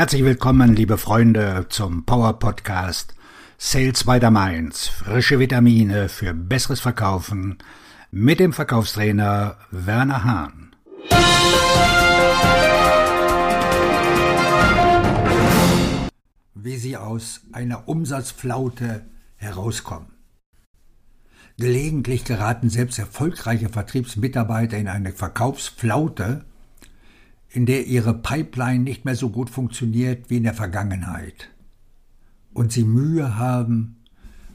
Herzlich willkommen, liebe Freunde, zum Power Podcast Sales by the Mainz. Frische Vitamine für besseres Verkaufen mit dem Verkaufstrainer Werner Hahn. Wie Sie aus einer Umsatzflaute herauskommen. Gelegentlich geraten selbst erfolgreiche Vertriebsmitarbeiter in eine Verkaufsflaute, in der ihre Pipeline nicht mehr so gut funktioniert wie in der Vergangenheit und sie Mühe haben,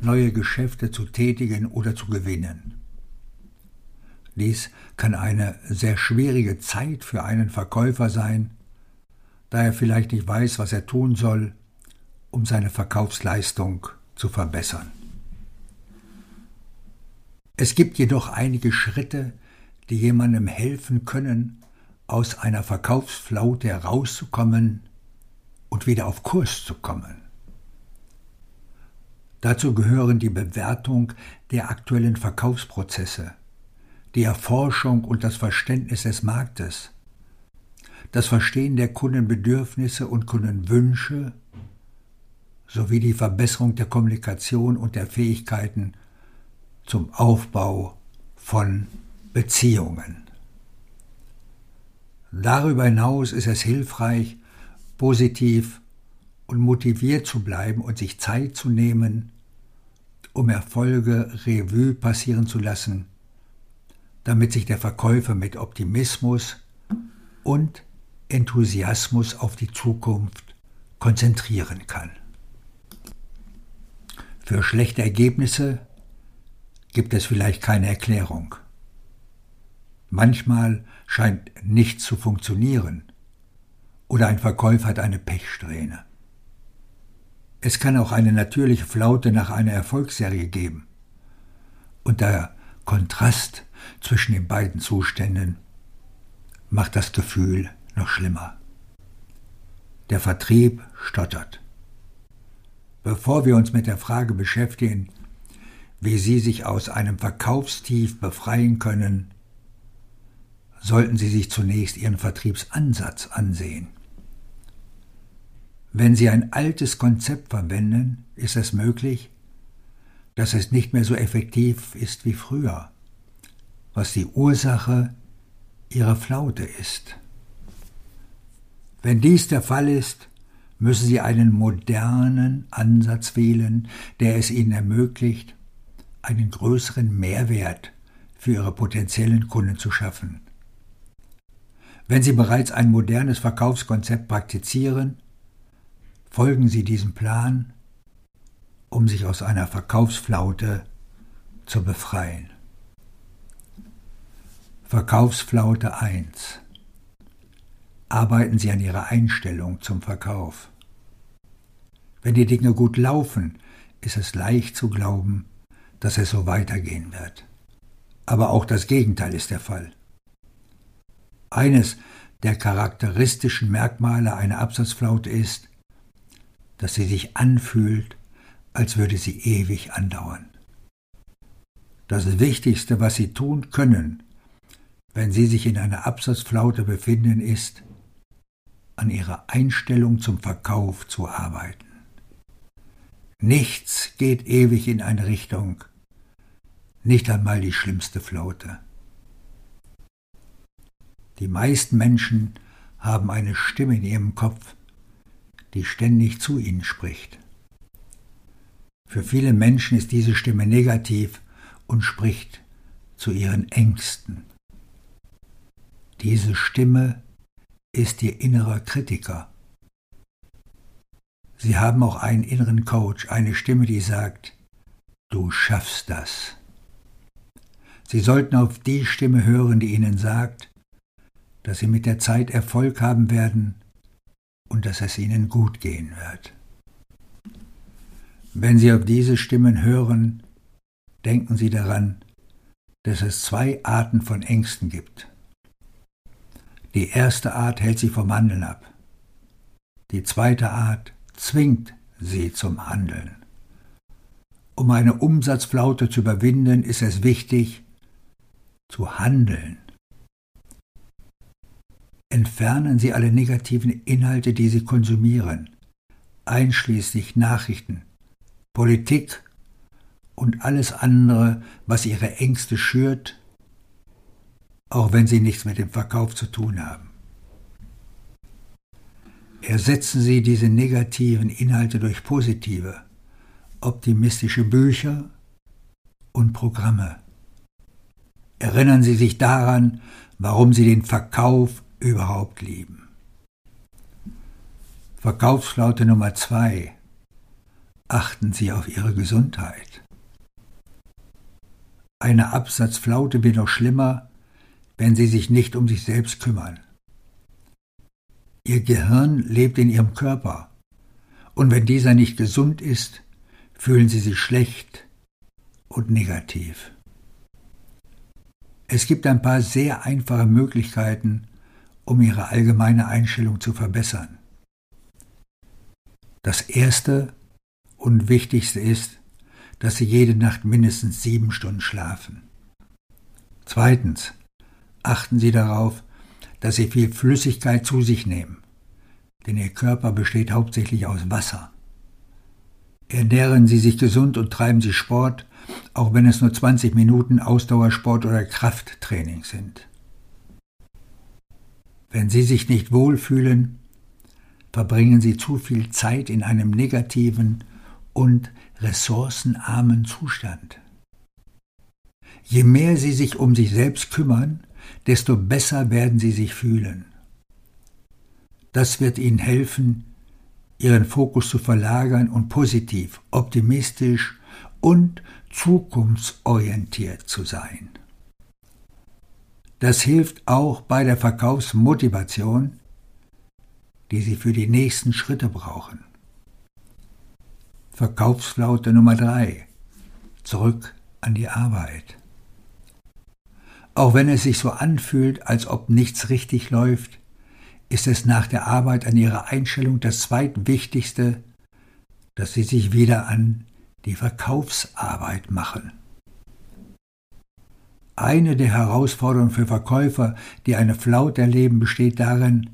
neue Geschäfte zu tätigen oder zu gewinnen. Dies kann eine sehr schwierige Zeit für einen Verkäufer sein, da er vielleicht nicht weiß, was er tun soll, um seine Verkaufsleistung zu verbessern. Es gibt jedoch einige Schritte, die jemandem helfen können, aus einer Verkaufsflaute herauszukommen und wieder auf Kurs zu kommen. Dazu gehören die Bewertung der aktuellen Verkaufsprozesse, die Erforschung und das Verständnis des Marktes, das Verstehen der Kundenbedürfnisse und Kundenwünsche sowie die Verbesserung der Kommunikation und der Fähigkeiten zum Aufbau von Beziehungen. Darüber hinaus ist es hilfreich, positiv und motiviert zu bleiben und sich Zeit zu nehmen, um Erfolge Revue passieren zu lassen, damit sich der Verkäufer mit Optimismus und Enthusiasmus auf die Zukunft konzentrieren kann. Für schlechte Ergebnisse gibt es vielleicht keine Erklärung. Manchmal scheint nichts zu funktionieren oder ein Verkäufer hat eine Pechsträhne. Es kann auch eine natürliche Flaute nach einer Erfolgsserie geben. Und der Kontrast zwischen den beiden Zuständen macht das Gefühl noch schlimmer. Der Vertrieb stottert. Bevor wir uns mit der Frage beschäftigen, wie Sie sich aus einem Verkaufstief befreien können, sollten Sie sich zunächst Ihren Vertriebsansatz ansehen. Wenn Sie ein altes Konzept verwenden, ist es möglich, dass es nicht mehr so effektiv ist wie früher, was die Ursache Ihrer Flaute ist. Wenn dies der Fall ist, müssen Sie einen modernen Ansatz wählen, der es Ihnen ermöglicht, einen größeren Mehrwert für Ihre potenziellen Kunden zu schaffen. Wenn Sie bereits ein modernes Verkaufskonzept praktizieren, folgen Sie diesem Plan, um sich aus einer Verkaufsflaute zu befreien. Verkaufsflaute 1 Arbeiten Sie an Ihrer Einstellung zum Verkauf. Wenn die Dinge gut laufen, ist es leicht zu glauben, dass es so weitergehen wird. Aber auch das Gegenteil ist der Fall. Eines der charakteristischen Merkmale einer Absatzflaute ist, dass sie sich anfühlt, als würde sie ewig andauern. Das Wichtigste, was Sie tun können, wenn Sie sich in einer Absatzflaute befinden, ist, an Ihrer Einstellung zum Verkauf zu arbeiten. Nichts geht ewig in eine Richtung, nicht einmal die schlimmste Flaute. Die meisten Menschen haben eine Stimme in ihrem Kopf, die ständig zu ihnen spricht. Für viele Menschen ist diese Stimme negativ und spricht zu ihren Ängsten. Diese Stimme ist ihr innerer Kritiker. Sie haben auch einen inneren Coach, eine Stimme, die sagt, du schaffst das. Sie sollten auf die Stimme hören, die ihnen sagt, dass sie mit der Zeit Erfolg haben werden und dass es ihnen gut gehen wird. Wenn Sie auf diese Stimmen hören, denken Sie daran, dass es zwei Arten von Ängsten gibt. Die erste Art hält Sie vom Handeln ab. Die zweite Art zwingt Sie zum Handeln. Um eine Umsatzflaute zu überwinden, ist es wichtig, zu handeln. Entfernen Sie alle negativen Inhalte, die Sie konsumieren, einschließlich Nachrichten, Politik und alles andere, was Ihre Ängste schürt, auch wenn sie nichts mit dem Verkauf zu tun haben. Ersetzen Sie diese negativen Inhalte durch positive, optimistische Bücher und Programme. Erinnern Sie sich daran, warum Sie den Verkauf überhaupt lieben. Verkaufsflaute Nummer zwei. Achten Sie auf Ihre Gesundheit. Eine Absatzflaute wird noch schlimmer, wenn Sie sich nicht um sich selbst kümmern. Ihr Gehirn lebt in Ihrem Körper, und wenn dieser nicht gesund ist, fühlen Sie sich schlecht und negativ. Es gibt ein paar sehr einfache Möglichkeiten, um Ihre allgemeine Einstellung zu verbessern. Das Erste und Wichtigste ist, dass Sie jede Nacht mindestens sieben Stunden schlafen. Zweitens, achten Sie darauf, dass Sie viel Flüssigkeit zu sich nehmen, denn Ihr Körper besteht hauptsächlich aus Wasser. Ernähren Sie sich gesund und treiben Sie Sport, auch wenn es nur 20 Minuten Ausdauersport oder Krafttraining sind. Wenn Sie sich nicht wohlfühlen, verbringen Sie zu viel Zeit in einem negativen und ressourcenarmen Zustand. Je mehr Sie sich um sich selbst kümmern, desto besser werden Sie sich fühlen. Das wird Ihnen helfen, Ihren Fokus zu verlagern und positiv, optimistisch und zukunftsorientiert zu sein. Das hilft auch bei der Verkaufsmotivation, die Sie für die nächsten Schritte brauchen. Verkaufsflaute Nummer drei: Zurück an die Arbeit. Auch wenn es sich so anfühlt, als ob nichts richtig läuft, ist es nach der Arbeit an Ihrer Einstellung das zweitwichtigste, dass Sie sich wieder an die Verkaufsarbeit machen. Eine der Herausforderungen für Verkäufer, die eine Flaute erleben, besteht darin,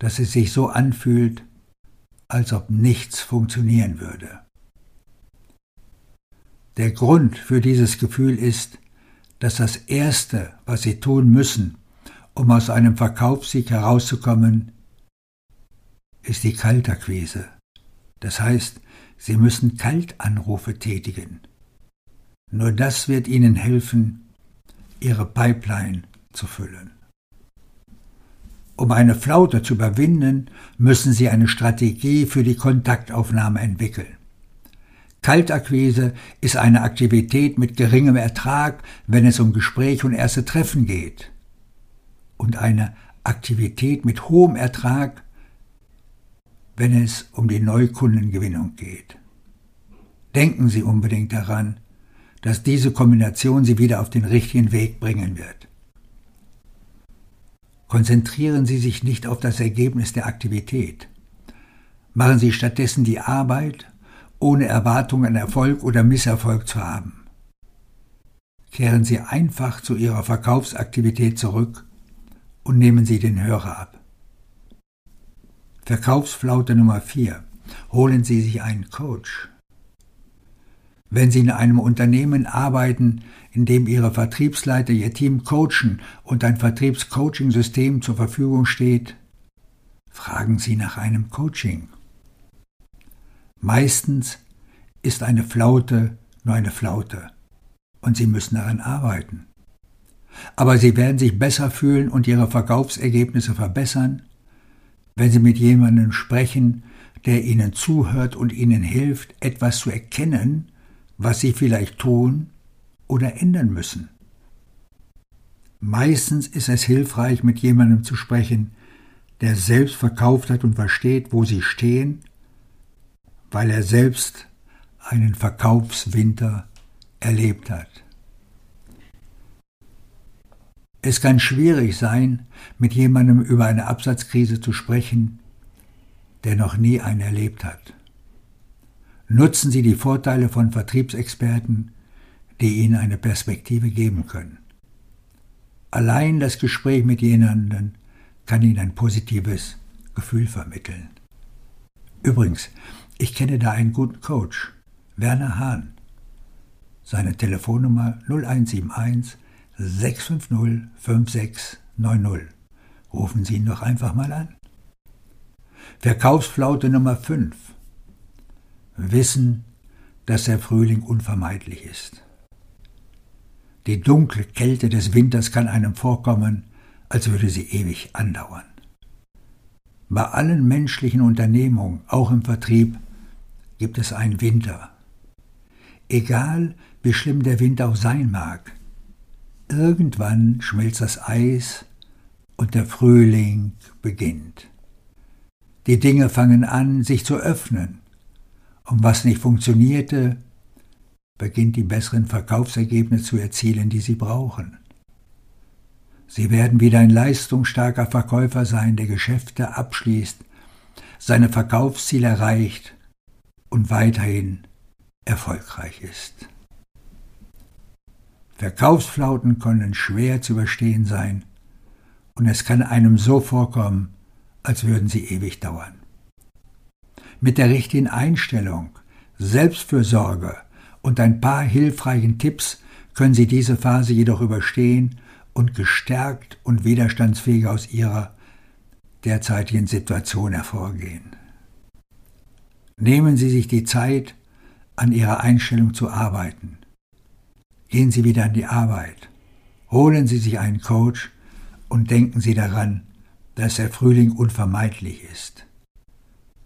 dass es sich so anfühlt, als ob nichts funktionieren würde. Der Grund für dieses Gefühl ist, dass das Erste, was Sie tun müssen, um aus einem Verkaufssieg herauszukommen, ist die Kaltakquise. Das heißt, Sie müssen Kaltanrufe tätigen. Nur das wird Ihnen helfen, ihre Pipeline zu füllen. Um eine Flaute zu überwinden, müssen Sie eine Strategie für die Kontaktaufnahme entwickeln. Kaltakquise ist eine Aktivität mit geringem Ertrag, wenn es um Gespräch und erste Treffen geht. Und eine Aktivität mit hohem Ertrag, wenn es um die Neukundengewinnung geht. Denken Sie unbedingt daran, dass diese Kombination Sie wieder auf den richtigen Weg bringen wird. Konzentrieren Sie sich nicht auf das Ergebnis der Aktivität. Machen Sie stattdessen die Arbeit, ohne Erwartung an Erfolg oder Misserfolg zu haben. Kehren Sie einfach zu Ihrer Verkaufsaktivität zurück und nehmen Sie den Hörer ab. Verkaufsflaute Nummer 4. Holen Sie sich einen Coach. Wenn Sie in einem Unternehmen arbeiten, in dem Ihre Vertriebsleiter Ihr Team coachen und ein Vertriebscoaching-System zur Verfügung steht, fragen Sie nach einem Coaching. Meistens ist eine Flaute nur eine Flaute und Sie müssen daran arbeiten. Aber Sie werden sich besser fühlen und Ihre Verkaufsergebnisse verbessern, wenn Sie mit jemandem sprechen, der Ihnen zuhört und Ihnen hilft, etwas zu erkennen, was sie vielleicht tun oder ändern müssen. Meistens ist es hilfreich, mit jemandem zu sprechen, der selbst verkauft hat und versteht, wo sie stehen, weil er selbst einen Verkaufswinter erlebt hat. Es kann schwierig sein, mit jemandem über eine Absatzkrise zu sprechen, der noch nie eine erlebt hat. Nutzen Sie die Vorteile von Vertriebsexperten, die Ihnen eine Perspektive geben können. Allein das Gespräch mit jemandem kann Ihnen ein positives Gefühl vermitteln. Übrigens, ich kenne da einen guten Coach, Werner Hahn. Seine Telefonnummer 0171 650 5690. Rufen Sie ihn doch einfach mal an. Verkaufsflaute Nummer 5. Wissen, dass der Frühling unvermeidlich ist. Die dunkle Kälte des Winters kann einem vorkommen, als würde sie ewig andauern. Bei allen menschlichen Unternehmungen, auch im Vertrieb, gibt es einen Winter. Egal, wie schlimm der Winter auch sein mag, irgendwann schmilzt das Eis und der Frühling beginnt. Die Dinge fangen an, sich zu öffnen. Und was nicht funktionierte, beginnt die besseren Verkaufsergebnisse zu erzielen, die Sie brauchen. Sie werden wieder ein leistungsstarker Verkäufer sein, der Geschäfte abschließt, seine Verkaufsziele erreicht und weiterhin erfolgreich ist. Verkaufsflauten können schwer zu überstehen sein und es kann einem so vorkommen, als würden sie ewig dauern. Mit der richtigen Einstellung, Selbstfürsorge und ein paar hilfreichen Tipps können Sie diese Phase jedoch überstehen und gestärkt und widerstandsfähiger aus Ihrer derzeitigen Situation hervorgehen. Nehmen Sie sich die Zeit, an Ihrer Einstellung zu arbeiten. Gehen Sie wieder an die Arbeit. Holen Sie sich einen Coach und denken Sie daran, dass der Frühling unvermeidlich ist.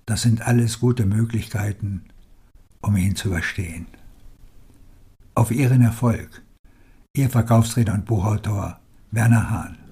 Das sind alles gute Möglichkeiten, um ihn zu überstehen. Auf Ihren Erfolg. Ihr Verkaufsredner und Buchautor Werner Hahn.